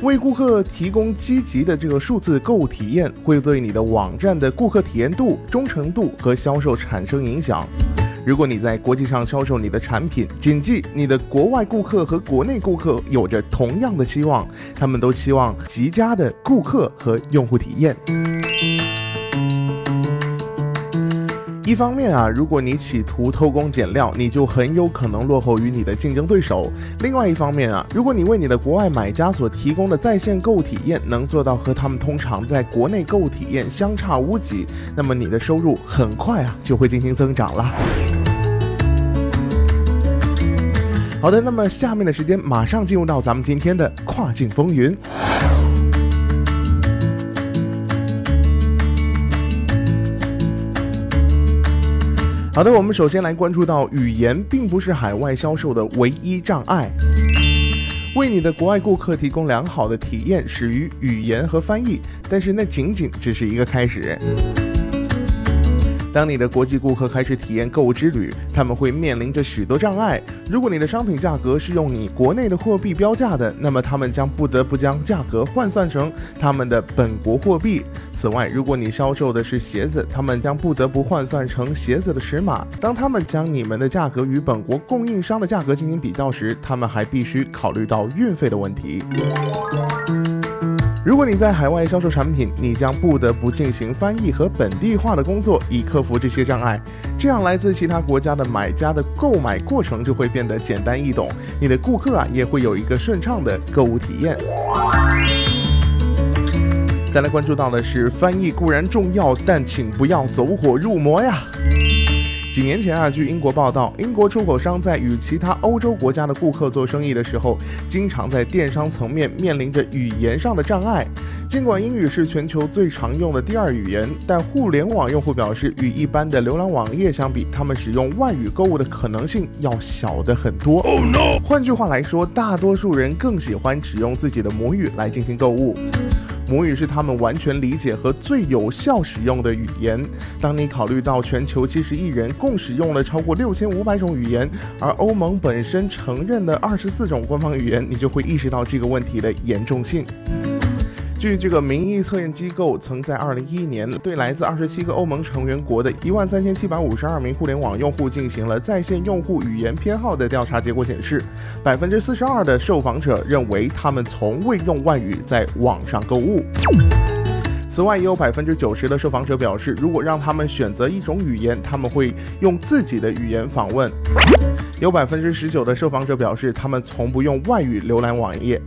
为顾客提供积极的这个数字购物体验，会对你的网站的顾客体验度、忠诚度和销售产生影响。如果你在国际上销售你的产品，谨记你的国外顾客和国内顾客有着同样的期望，他们都期望极佳的顾客和用户体验。一方面啊，如果你企图偷工减料，你就很有可能落后于你的竞争对手。另外一方面啊，如果你为你的国外买家所提供的在线购物体验能做到和他们通常在国内购物体验相差无几，那么你的收入很快啊就会进行增长了。好的，那么下面的时间马上进入到咱们今天的跨境风云。好的，我们首先来关注到，语言并不是海外销售的唯一障碍。为你的国外顾客提供良好的体验，始于语言和翻译，但是那仅仅只是一个开始。当你的国际顾客开始体验购物之旅，他们会面临着许多障碍。如果你的商品价格是用你国内的货币标价的，那么他们将不得不将价格换算成他们的本国货币。此外，如果你销售的是鞋子，他们将不得不换算成鞋子的尺码。当他们将你们的价格与本国供应商的价格进行比较时，他们还必须考虑到运费的问题。如果你在海外销售产品，你将不得不进行翻译和本地化的工作，以克服这些障碍。这样，来自其他国家的买家的购买过程就会变得简单易懂，你的顾客啊也会有一个顺畅的购物体验。再来关注到的是，翻译固然重要，但请不要走火入魔呀。几年前啊，据英国报道，英国出口商在与其他欧洲国家的顾客做生意的时候，经常在电商层面面临着语言上的障碍。尽管英语是全球最常用的第二语言，但互联网用户表示，与一般的浏览网页相比，他们使用外语购物的可能性要小得很多。换句话来说，大多数人更喜欢使用自己的母语来进行购物。母语是他们完全理解和最有效使用的语言。当你考虑到全球七十亿人共使用了超过六千五百种语言，而欧盟本身承认的二十四种官方语言，你就会意识到这个问题的严重性。据这个民意测验机构曾在二零一一年对来自二十七个欧盟成员国的一万三千七百五十二名互联网用户进行了在线用户语言偏好的调查，结果显示，百分之四十二的受访者认为他们从未用外语在网上购物。此外，也有百分之九十的受访者表示，如果让他们选择一种语言，他们会用自己的语言访问。有百分之十九的受访者表示，他们从不用外语浏览网页。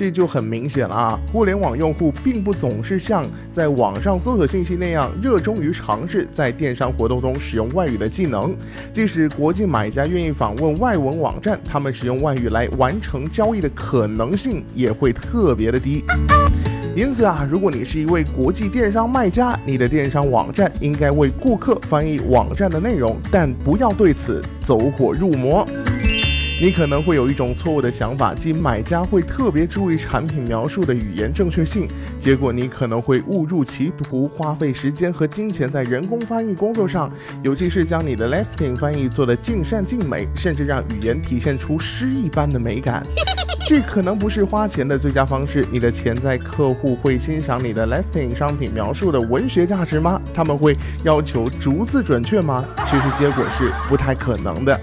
这就很明显了啊！互联网用户并不总是像在网上搜索信息那样热衷于尝试在电商活动中使用外语的技能。即使国际买家愿意访问外文网站，他们使用外语来完成交易的可能性也会特别的低。因此啊，如果你是一位国际电商卖家，你的电商网站应该为顾客翻译网站的内容，但不要对此走火入魔。你可能会有一种错误的想法，即买家会特别注意产品描述的语言正确性，结果你可能会误入歧途，花费时间和金钱在人工翻译工作上，尤其是将你的 listing 翻译做得尽善尽美，甚至让语言体现出诗一般的美感。这可能不是花钱的最佳方式。你的潜在客户会欣赏你的 listing 商品描述的文学价值吗？他们会要求逐字准确吗？其实结果是不太可能的。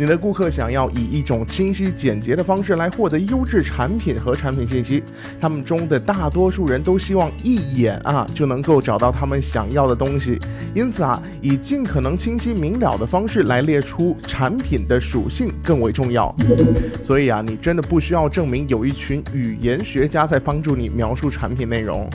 你的顾客想要以一种清晰简洁的方式来获得优质产品和产品信息，他们中的大多数人都希望一眼啊就能够找到他们想要的东西，因此啊，以尽可能清晰明了的方式来列出产品的属性更为重要。所以啊，你真的不需要证明有一群语言学家在帮助你描述产品内容。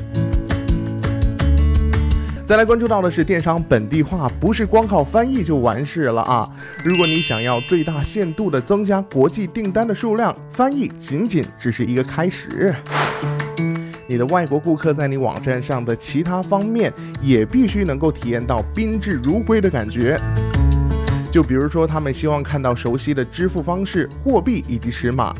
再来关注到的是电商本地化，不是光靠翻译就完事了啊！如果你想要最大限度的增加国际订单的数量，翻译仅仅只是一个开始。你的外国顾客在你网站上的其他方面也必须能够体验到宾至如归的感觉。就比如说，他们希望看到熟悉的支付方式、货币以及尺码。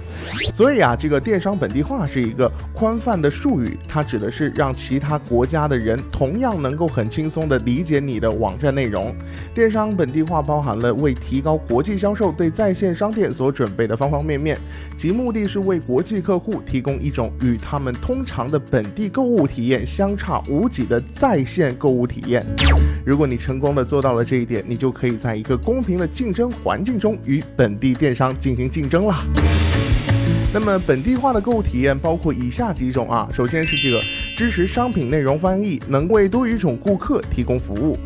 所以啊，这个电商本地化是一个宽泛的术语，它指的是让其他国家的人同样能够很轻松地理解你的网站内容。电商本地化包含了为提高国际销售对在线商店所准备的方方面面，其目的是为国际客户提供一种与他们通常的本地购物体验相差无几的在线购物体验。如果你成功的做到了这一点，你就可以在一个公平的竞争环境中与本地电商进行竞争了。那么本地化的购物体验包括以下几种啊，首先是这个支持商品内容翻译，能为多语种顾客提供服务。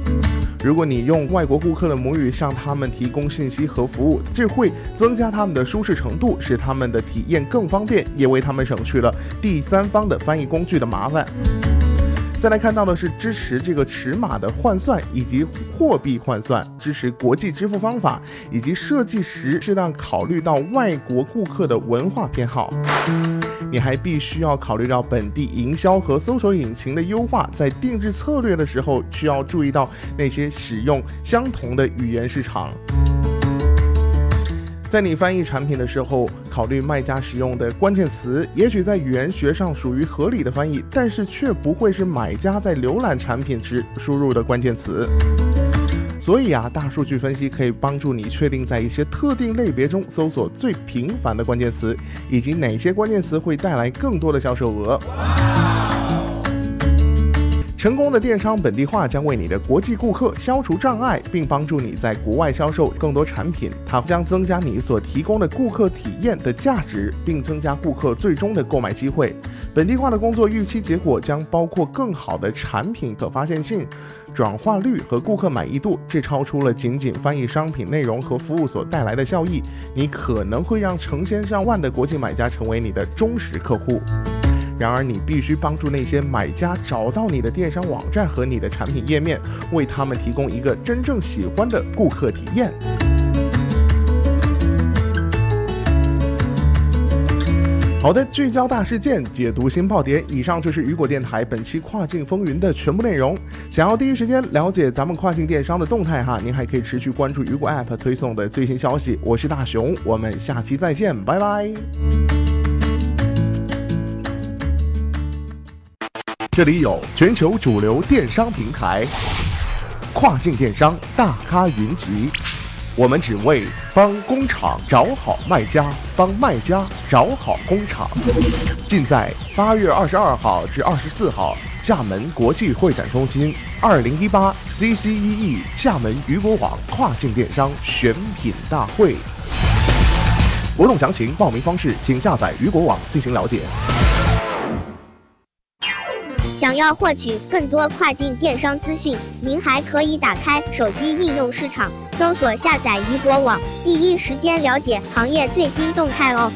如果你用外国顾客的母语向他们提供信息和服务，这会增加他们的舒适程度，使他们的体验更方便，也为他们省去了第三方的翻译工具的麻烦。再来看到的是支持这个尺码的换算以及货币换算，支持国际支付方法，以及设计时适当考虑到外国顾客的文化偏好。你还必须要考虑到本地营销和搜索引擎的优化，在定制策略的时候需要注意到那些使用相同的语言市场。在你翻译产品的时候，考虑卖家使用的关键词，也许在语言学上属于合理的翻译，但是却不会是买家在浏览产品时 输入的关键词。所以啊，大数据分析可以帮助你确定在一些特定类别中搜索最频繁的关键词，以及哪些关键词会带来更多的销售额。成功的电商本地化将为你的国际顾客消除障碍，并帮助你在国外销售更多产品。它将增加你所提供的顾客体验的价值，并增加顾客最终的购买机会。本地化的工作预期结果将包括更好的产品可发现性、转化率和顾客满意度。这超出了仅仅翻译商品内容和服务所带来的效益。你可能会让成千上万的国际买家成为你的忠实客户。然而，你必须帮助那些买家找到你的电商网站和你的产品页面，为他们提供一个真正喜欢的顾客体验。好的，聚焦大事件，解读新爆点。以上就是雨果电台本期跨境风云的全部内容。想要第一时间了解咱们跨境电商的动态哈，您还可以持续关注雨果 App 推送的最新消息。我是大熊，我们下期再见，拜拜。这里有全球主流电商平台，跨境电商大咖云集。我们只为帮工厂找好卖家，帮卖家找好工厂。尽在八月二十二号至二十四号厦门国际会展中心二零一八 CCEE 厦门雨果网跨境电商选品大会。活动详情、报名方式，请下载雨果网进行了解。想要获取更多跨境电商资讯，您还可以打开手机应用市场，搜索下载鱼果网，第一时间了解行业最新动态哦。